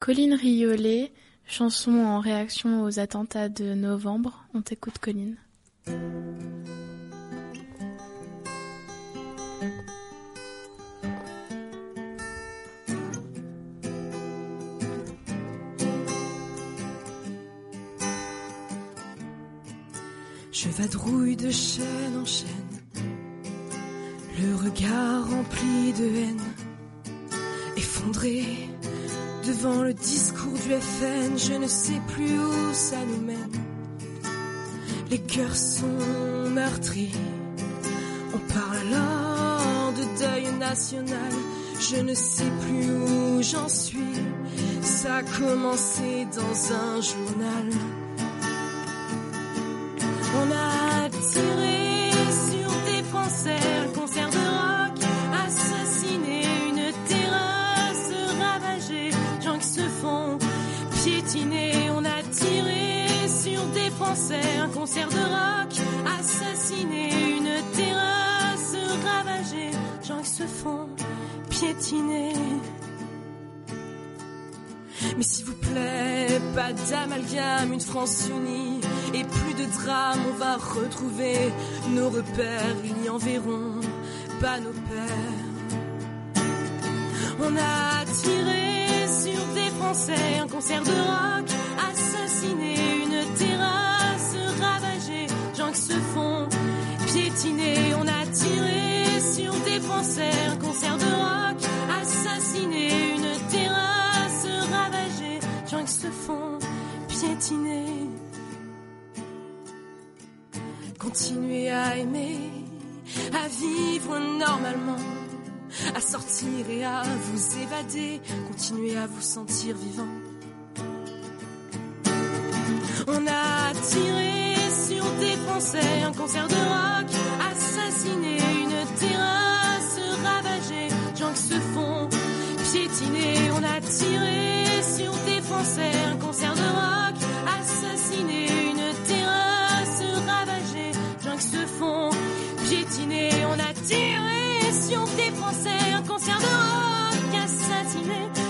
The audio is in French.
Colline Riolet, chanson en réaction aux attentats de novembre. On t'écoute, Colline. Je vadrouille de chaîne en chaîne, le regard rempli de haine, effondré devant le discours du FN, je ne sais plus où ça nous mène. Les cœurs sont meurtris, on parle alors de deuil national, je ne sais plus où j'en suis, ça a commencé dans un journal. On a tiré piétiner. On a tiré sur des Français, un concert de rock, assassiné, une terrasse ravagée, gens qui se font piétiner. Mais s'il vous plaît, pas d'amalgame, une France unie et plus de drame, on va retrouver nos repères, ils n'y enverront pas nos pères. On a tiré Un concert de rock, assassiné, une terrasse ravagée, gens qui se font piétiner. On a tiré sur des Français, un concert de rock, assassiné, une terrasse ravagée, gens qui se font piétiner. Continuez à aimer, à vivre normalement, à sortir et à vous évader, continuez à vous sentir vivant. On a tiré sur des Français, un concert de rock, assassiné, une terrasse ravagée, gens qui se font piétiner. On a tiré sur des Français, un concert de rock, assassiné, une terrasse ravagée, gens qui se font piétiner. On a tiré pression des Français, un concert de rock assassiné.